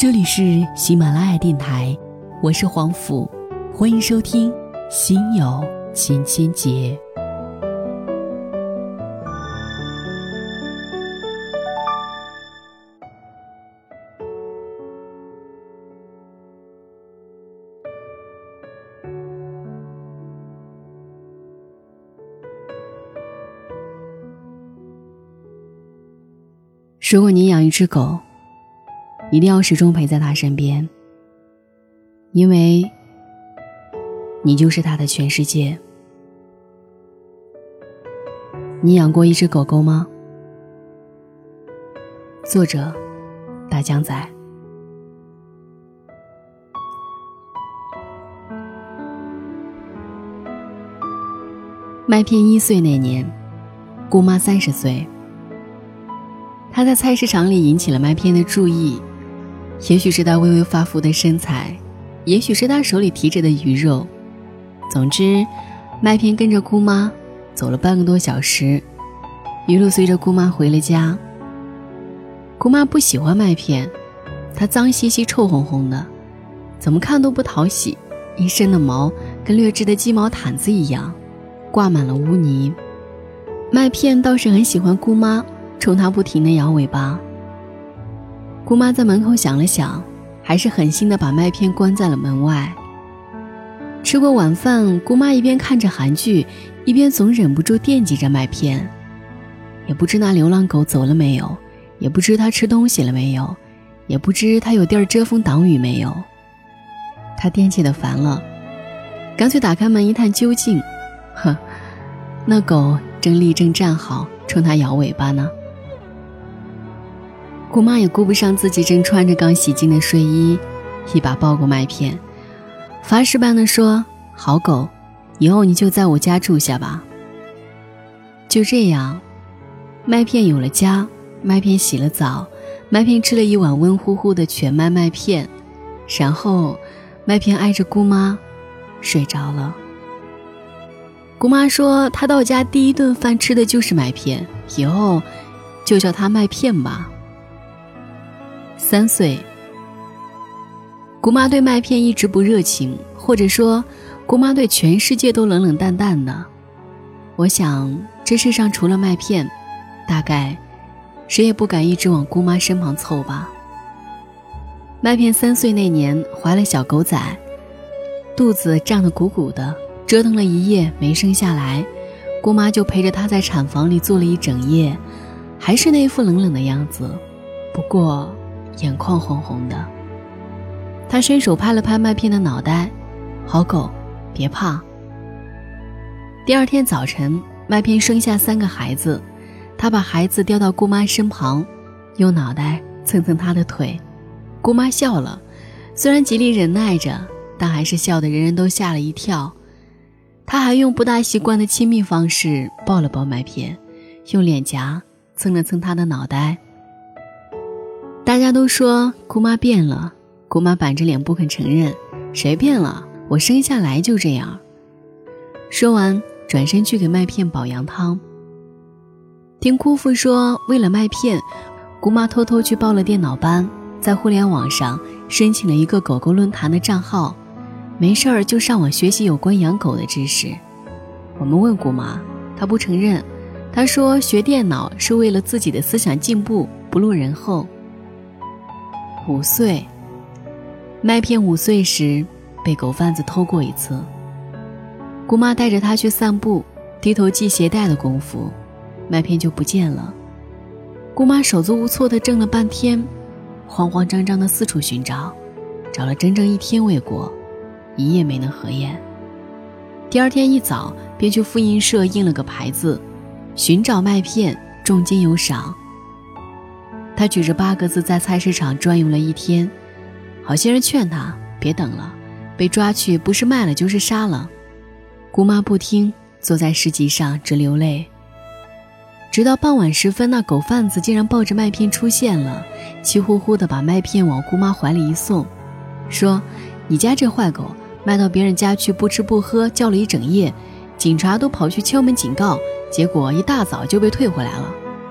这里是喜马拉雅电台，我是黄甫，欢迎收听《心有千千结》。如果你养一只狗，一定要始终陪在他身边，因为你就是他的全世界。你养过一只狗狗吗？作者：大江仔。麦片一岁那年，姑妈三十岁。他在菜市场里引起了麦片的注意，也许是他微微发福的身材，也许是他手里提着的鱼肉。总之，麦片跟着姑妈走了半个多小时，一路随着姑妈回了家。姑妈不喜欢麦片，它脏兮兮、臭烘烘的，怎么看都不讨喜，一身的毛跟劣质的鸡毛毯子一样，挂满了污泥。麦片倒是很喜欢姑妈。冲他不停的摇尾巴。姑妈在门口想了想，还是狠心的把麦片关在了门外。吃过晚饭，姑妈一边看着韩剧，一边总忍不住惦记着麦片。也不知那流浪狗走了没有，也不知它吃东西了没有，也不知它有地儿遮风挡雨没有。她惦记的烦了，干脆打开门一探究竟。呵，那狗正立正站好，冲她摇尾巴呢。姑妈也顾不上自己正穿着刚洗净的睡衣，一把抱过麦片，发誓般的说：“好狗，以后你就在我家住下吧。”就这样，麦片有了家，麦片洗了澡，麦片吃了一碗温乎乎的全麦麦片，然后，麦片挨着姑妈睡着了。姑妈说：“她到家第一顿饭吃的就是麦片，以后就叫她麦片吧。”三岁，姑妈对麦片一直不热情，或者说，姑妈对全世界都冷冷淡淡的。我想，这世上除了麦片，大概谁也不敢一直往姑妈身旁凑吧。麦片三岁那年怀了小狗仔，肚子胀得鼓鼓的，折腾了一夜没生下来，姑妈就陪着他在产房里坐了一整夜，还是那副冷冷的样子。不过。眼眶红红的，他伸手拍了拍麦片的脑袋：“好狗，别怕。”第二天早晨，麦片生下三个孩子，他把孩子叼到姑妈身旁，用脑袋蹭蹭她的腿。姑妈笑了，虽然极力忍耐着，但还是笑得人人都吓了一跳。他还用不大习惯的亲密方式抱了抱麦片，用脸颊蹭了蹭他的脑袋。大家都说姑妈变了，姑妈板着脸不肯承认。谁变了？我生下来就这样。说完，转身去给麦片煲羊汤。听姑父说，为了麦片，姑妈偷偷去报了电脑班，在互联网上申请了一个狗狗论坛的账号，没事儿就上网学习有关养狗的知识。我们问姑妈，她不承认。她说学电脑是为了自己的思想进步，不落人后。五岁，麦片五岁时被狗贩子偷过一次。姑妈带着他去散步，低头系鞋带的功夫，麦片就不见了。姑妈手足无措的挣了半天，慌慌张张的四处寻找，找了整整一天未果，一夜没能合眼。第二天一早便去复印社印了个牌子：“寻找麦片，重金有赏。”他举着八个字在菜市场转悠了一天，好些人劝他别等了，被抓去不是卖了就是杀了。姑妈不听，坐在市集上直流泪。直到傍晚时分，那狗贩子竟然抱着麦片出现了，气呼呼地把麦片往姑妈怀里一送，说：“你家这坏狗卖到别人家去不吃不喝，叫了一整夜，警察都跑去敲门警告，结果一大早就被退回来了，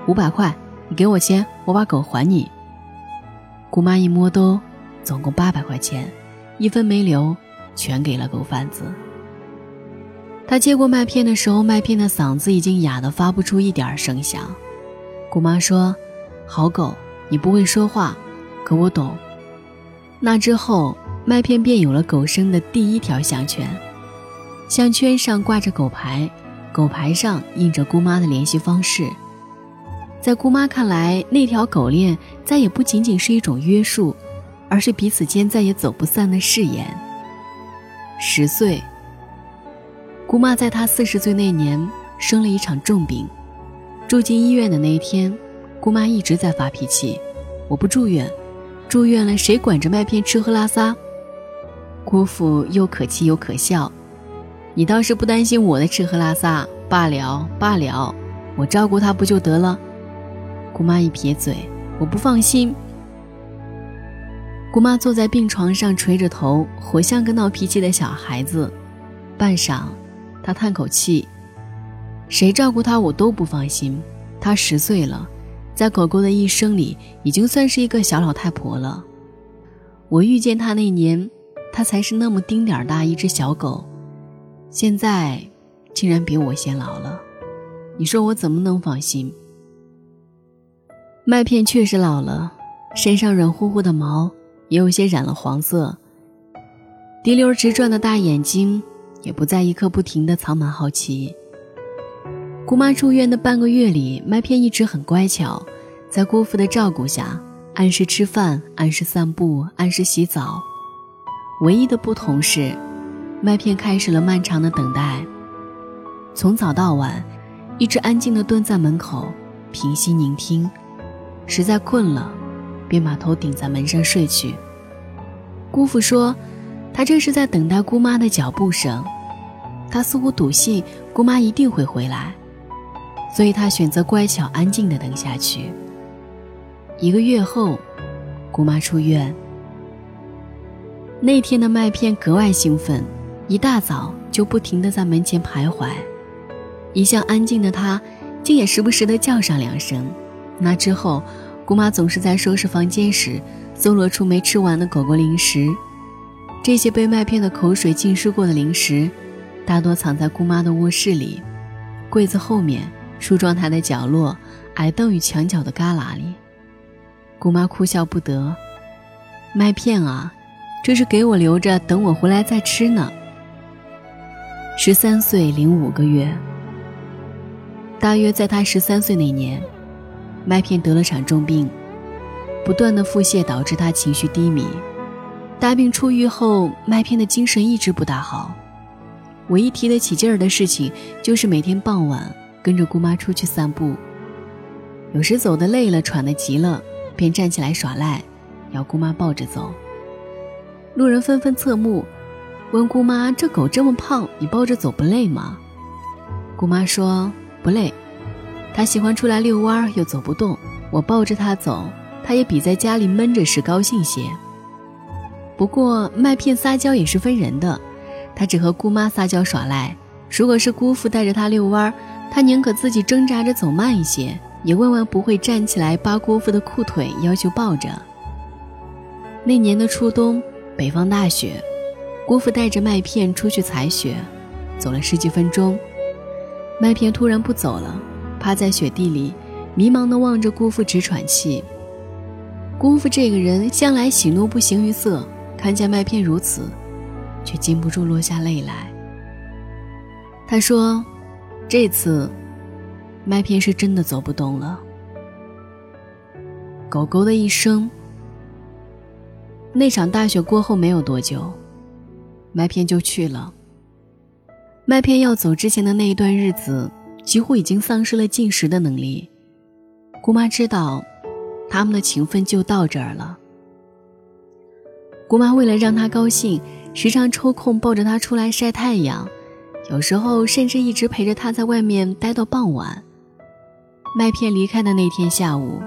五百块。”你给我钱，我把狗还你。姑妈一摸兜，总共八百块钱，一分没留，全给了狗贩子。他接过麦片的时候，麦片的嗓子已经哑得发不出一点声响。姑妈说：“好狗，你不会说话，可我懂。”那之后，麦片便有了狗生的第一条项圈，项圈上挂着狗牌，狗牌上印着姑妈的联系方式。在姑妈看来，那条狗链再也不仅仅是一种约束，而是彼此间再也走不散的誓言。十岁，姑妈在她四十岁那年生了一场重病，住进医院的那一天，姑妈一直在发脾气：“我不住院，住院了谁管着麦片吃喝拉撒？”姑父又可气又可笑：“你倒是不担心我的吃喝拉撒？罢了罢了，我照顾他不就得了？”姑妈一撇嘴：“我不放心。”姑妈坐在病床上，垂着头，活像个闹脾气的小孩子。半晌，她叹口气：“谁照顾她，我都不放心。她十岁了，在狗狗的一生里，已经算是一个小老太婆了。我遇见她那年，她才是那么丁点儿大一只小狗，现在，竟然比我先老了。你说我怎么能放心？”麦片确实老了，身上软乎乎的毛也有些染了黄色。滴溜直转的大眼睛也不再一刻不停的藏满好奇。姑妈住院的半个月里，麦片一直很乖巧，在姑父的照顾下，按时吃饭，按时散步，按时洗澡。唯一的不同是，麦片开始了漫长的等待，从早到晚，一直安静地蹲在门口，平息聆听。实在困了，便把头顶在门上睡去。姑父说，他这是在等待姑妈的脚步声。他似乎笃信姑妈一定会回来，所以他选择乖巧安静的等下去。一个月后，姑妈出院。那天的麦片格外兴奋，一大早就不停地在门前徘徊。一向安静的他，竟也时不时地叫上两声。那之后，姑妈总是在收拾房间时搜罗出没吃完的狗狗零食。这些被麦片的口水浸湿过的零食，大多藏在姑妈的卧室里、柜子后面、梳妆台的角落、矮凳与墙角的旮旯里。姑妈哭笑不得：“麦片啊，这是给我留着，等我回来再吃呢。”十三岁零五个月，大约在他十三岁那年。麦片得了场重病，不断的腹泻导致他情绪低迷。大病初愈后，麦片的精神一直不大好。唯一提得起劲儿的事情，就是每天傍晚跟着姑妈出去散步。有时走得累了、喘得急了，便站起来耍赖，要姑妈抱着走。路人纷纷侧目，问姑妈：“这狗这么胖，你抱着走不累吗？”姑妈说：“不累。”他喜欢出来遛弯，又走不动，我抱着他走，他也比在家里闷着时高兴些。不过麦片撒娇也是分人的，他只和姑妈撒娇耍赖。如果是姑父带着他遛弯，他宁可自己挣扎着走慢一些，也万万不会站起来扒姑父的裤腿，要求抱着。那年的初冬，北方大雪，姑父带着麦片出去采雪，走了十几分钟，麦片突然不走了。趴在雪地里，迷茫地望着姑父直喘气。姑父这个人向来喜怒不形于色，看见麦片如此，却禁不住落下泪来。他说：“这次，麦片是真的走不动了。”狗狗的一生。那场大雪过后没有多久，麦片就去了。麦片要走之前的那一段日子。几乎已经丧失了进食的能力。姑妈知道，他们的情分就到这儿了。姑妈为了让他高兴，时常抽空抱着他出来晒太阳，有时候甚至一直陪着他在外面待到傍晚。麦片离开的那天下午，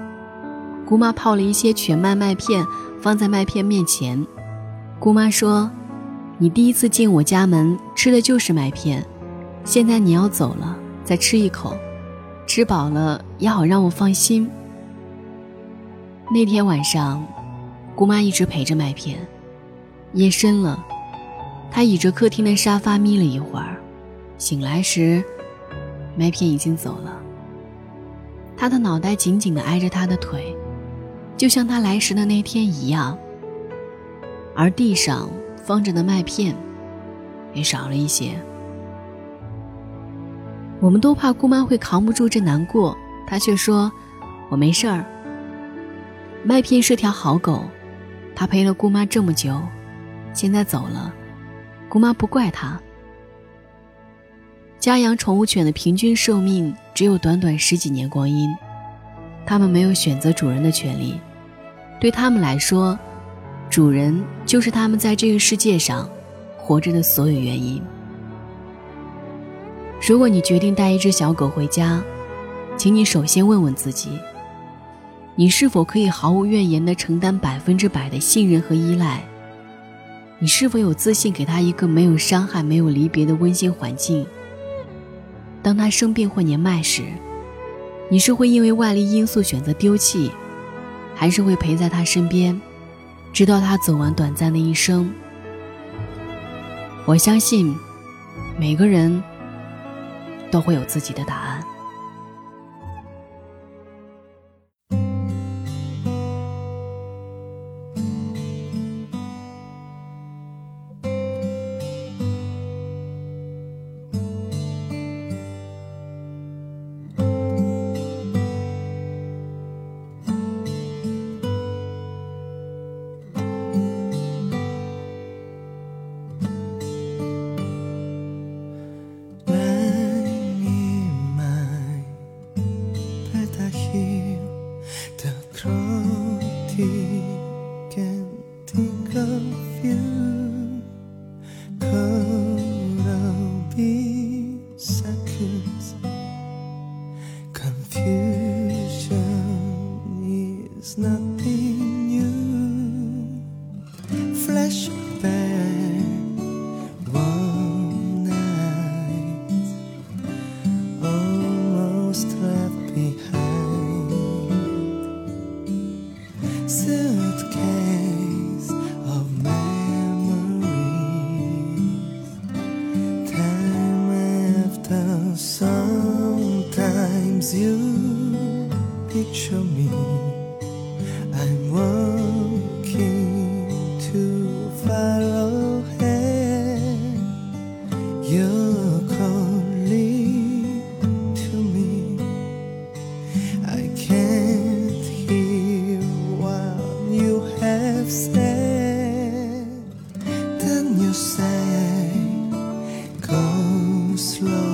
姑妈泡了一些全麦麦片放在麦片面前。姑妈说：“你第一次进我家门吃的就是麦片，现在你要走了。”再吃一口，吃饱了也好让我放心。那天晚上，姑妈一直陪着麦片。夜深了，她倚着客厅的沙发眯了一会儿，醒来时，麦片已经走了。他的脑袋紧紧地挨着她的腿，就像他来时的那天一样。而地上放着的麦片，也少了一些。我们都怕姑妈会扛不住这难过，她却说：“我没事儿。”麦片是条好狗，它陪了姑妈这么久，现在走了，姑妈不怪它。家养宠物犬的平均寿命只有短短十几年光阴，它们没有选择主人的权利，对他们来说。主人就是他们在这个世界上活着的所有原因。如果你决定带一只小狗回家，请你首先问问自己：你是否可以毫无怨言地承担百分之百的信任和依赖？你是否有自信给它一个没有伤害、没有离别的温馨环境？当它生病或年迈时，你是会因为外力因素选择丢弃，还是会陪在它身边？直到他走完短暂的一生，我相信每个人都会有自己的答案。Sometimes you picture me, I'm walking too far ahead. You're calling to me, I can't hear what you have said. Then you say, Go slow.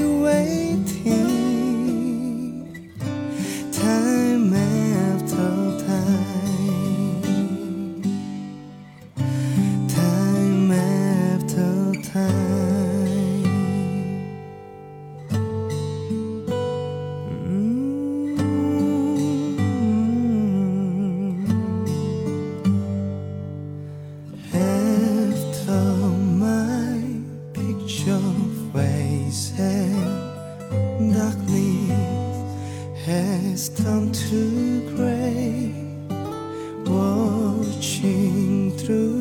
has turned to gray. Watching through